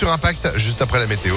sur Impact juste après la météo.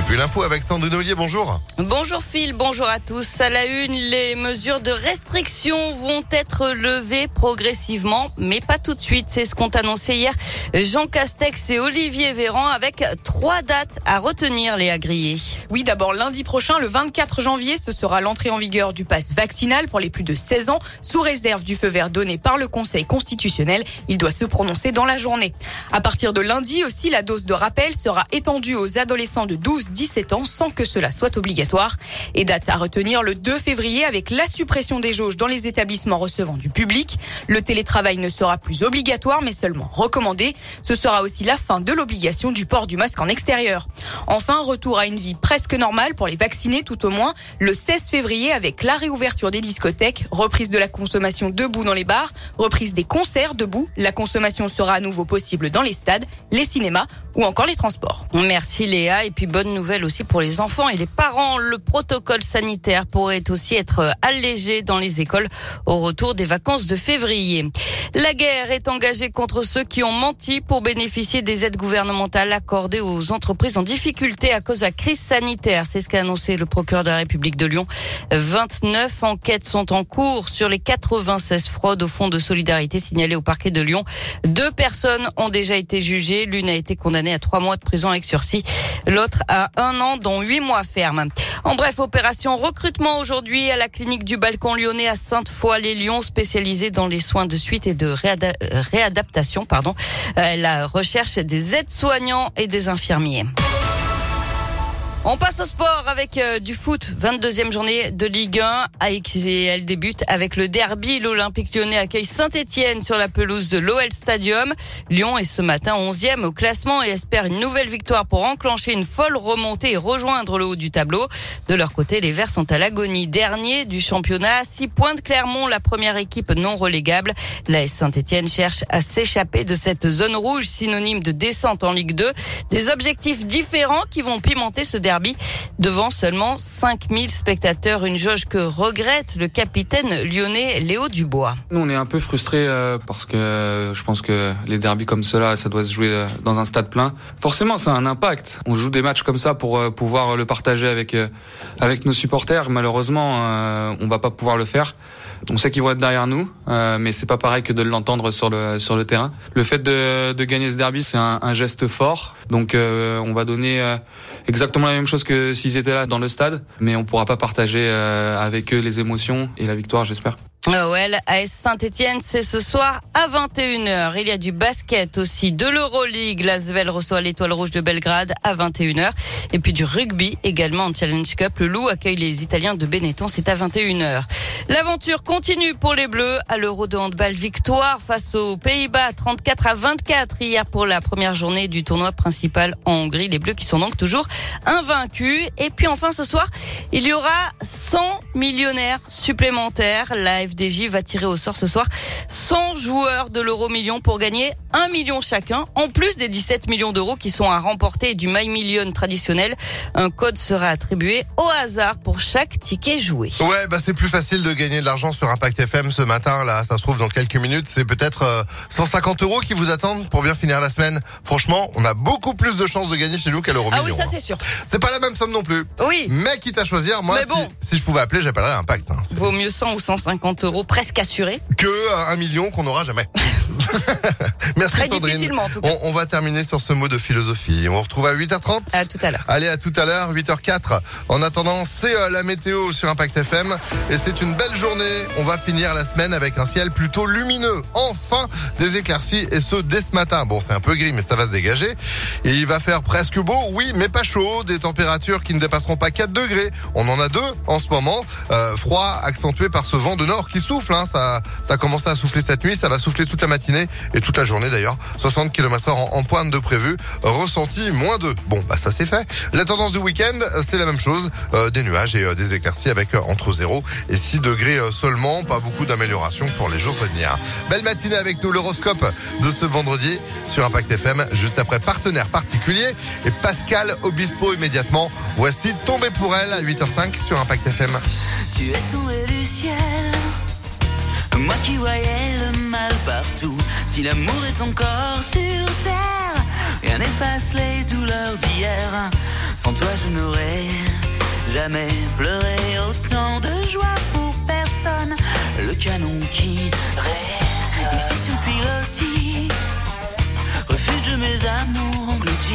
Et puis l'info avec Sandrine Ollier, bonjour. Bonjour Phil, bonjour à tous. À la une, les mesures de restriction vont être levées progressivement, mais pas tout de suite. C'est ce qu'ont annoncé hier Jean Castex et Olivier Véran avec trois dates à retenir, les agriers. Oui, d'abord lundi prochain, le 24 janvier, ce sera l'entrée en vigueur du pass vaccinal pour les plus de 16 ans, sous réserve du feu vert donné par le Conseil constitutionnel. Il doit se prononcer dans la journée. À partir de lundi aussi, la dose de rappel sera étendue aux adolescents de 12 17 ans sans que cela soit obligatoire. Et date à retenir le 2 février avec la suppression des jauges dans les établissements recevant du public. Le télétravail ne sera plus obligatoire mais seulement recommandé. Ce sera aussi la fin de l'obligation du port du masque en extérieur. Enfin, retour à une vie presque normale pour les vaccinés tout au moins le 16 février avec la réouverture des discothèques, reprise de la consommation debout dans les bars, reprise des concerts debout. La consommation sera à nouveau possible dans les stades, les cinémas ou encore les transports. Merci Léa et puis bonne nouvelle aussi pour les enfants et les parents. Le protocole sanitaire pourrait aussi être allégé dans les écoles au retour des vacances de février. La guerre est engagée contre ceux qui ont menti pour bénéficier des aides gouvernementales accordées aux entreprises en difficulté à cause de la crise sanitaire. C'est ce qu'a annoncé le procureur de la République de Lyon. 29 enquêtes sont en cours sur les 96 fraudes au fonds de solidarité signalées au parquet de Lyon. Deux personnes ont déjà été jugées. L'une a été condamnée à trois mois de prison avec sursis. L'autre un an, dont huit mois ferme. En bref, opération recrutement aujourd'hui à la clinique du Balcon lyonnais à Sainte-Foy-les-Lyons, spécialisée dans les soins de suite et de réadaptation, pardon, euh, la recherche des aides-soignants et des infirmiers. On passe au sport avec euh, du foot. 22e journée de Ligue 1. Et elle débute avec le derby. L'Olympique lyonnais accueille Saint-Etienne sur la pelouse de l'OL Stadium. Lyon est ce matin 11e au classement et espère une nouvelle victoire pour enclencher une folle remontée et rejoindre le haut du tableau. De leur côté, les Verts sont à l'agonie. Dernier du championnat. 6 points de Clermont, la première équipe non relégable. La Saint-Etienne cherche à s'échapper de cette zone rouge synonyme de descente en Ligue 2. Des objectifs différents qui vont pimenter ce derby devant seulement 5000 spectateurs. Une jauge que regrette le capitaine lyonnais Léo Dubois. Nous, on est un peu frustrés euh, parce que je pense que les derbys comme cela, ça doit se jouer euh, dans un stade plein. Forcément, ça a un impact. On joue des matchs comme ça pour euh, pouvoir le partager avec avec nos supporters. Malheureusement, on va pas pouvoir le faire. On sait qu'ils vont être derrière nous, mais c'est pas pareil que de l'entendre sur le sur le terrain. Le fait de, de gagner ce derby, c'est un, geste fort. Donc, on va donner exactement la même chose que s'ils étaient là dans le stade, mais on pourra pas partager euh, avec eux les émotions et la victoire, j'espère. OL AS Saint-Etienne, c'est ce soir à 21h. Il y a du basket aussi, de l'Euroleague. L'Asvel reçoit l'étoile rouge de Belgrade à 21h. Et puis du rugby également en Challenge Cup. Le Loup accueille les Italiens de Benetton, c'est à 21h. L'aventure continue pour les Bleus à l'Euro de handball. Victoire face aux Pays-Bas, 34 à 24 hier pour la première journée du tournoi principal en Hongrie. Les Bleus qui sont donc toujours invaincus. Et puis enfin ce soir, il y aura 100 millionnaires supplémentaires. La FDJ va tirer au sort ce soir 100 joueurs de l'euro million pour gagner 1 million chacun, en plus des 17 millions d'euros qui sont à remporter du My Million traditionnel. Un code sera attribué au hasard pour chaque ticket joué. Ouais, bah c'est plus facile de gagner de l'argent sur Impact FM ce matin. Là, ça se trouve dans quelques minutes. C'est peut-être 150 euh, euros qui vous attendent pour bien finir la semaine. Franchement, on a beaucoup plus de chances de gagner chez nous qu'à l'euro million. Ah oui, ça c'est sûr. C'est pas la même somme non plus. Oui. Mais quitte à choisir, moi, si, je pouvais appeler, j'appellerais Impact. Hein. Vaut mieux 100 ou 150 euros presque assurés. Que un million qu'on n'aura jamais. Merci Très Sandrine. difficilement en tout cas. On, on, va terminer sur ce mot de philosophie. On vous retrouve à 8h30. À tout à l'heure. Allez, à tout à l'heure, 8h04. En attendant, c'est euh, la météo sur Impact FM. Et c'est une belle journée. On va finir la semaine avec un ciel plutôt lumineux. Enfin, des éclaircies et ce dès ce matin. Bon, c'est un peu gris, mais ça va se dégager. Et il va faire presque beau, oui, mais pas chaud. Des températures qui ne dépasseront pas 4 degrés. On en a deux en ce moment. Euh, froid accentué par ce vent de nord qui souffle. Hein. Ça, ça a commencé à souffler cette nuit. Ça va souffler toute la matinée et toute la journée d'ailleurs. 60 km heure en, pointe de prévu. Ressenti moins 2. Bon, bah ça c'est fait. La tendance du week-end, c'est la même chose. Euh, des nuages et euh, des éclaircies avec euh, entre 0 et 6 degrés seulement. Pas beaucoup d'amélioration pour les jours à venir. Belle matinée avec nous, l'horoscope de ce vendredi sur Impact FM. Juste après partenaire particulier et Pascal Obispo immédiatement. Voici Tombé pour elle à 8h05 sur Impact FM. Tu es tombé du ciel. Moi qui voyais le mal partout. Si l'amour est encore sur terre, Rien n'efface les douleurs d'hier. Sans toi, je n'aurais jamais pleuré autant de joie pour personne. Le canon qui résonne. Ici sur pilotis, refuge de mes amours engloutis.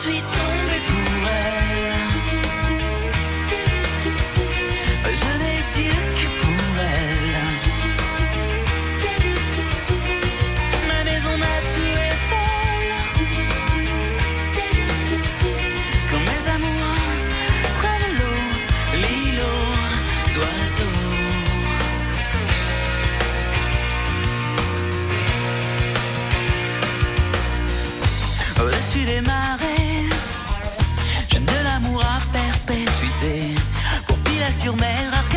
Suis tombé pour elle. Je n'ai dit que pour elle. Ma maison m'a tué folle. Quand mes amours prennent l'eau, l'îlot, oiseaux. Au-dessus des marées, sur mer,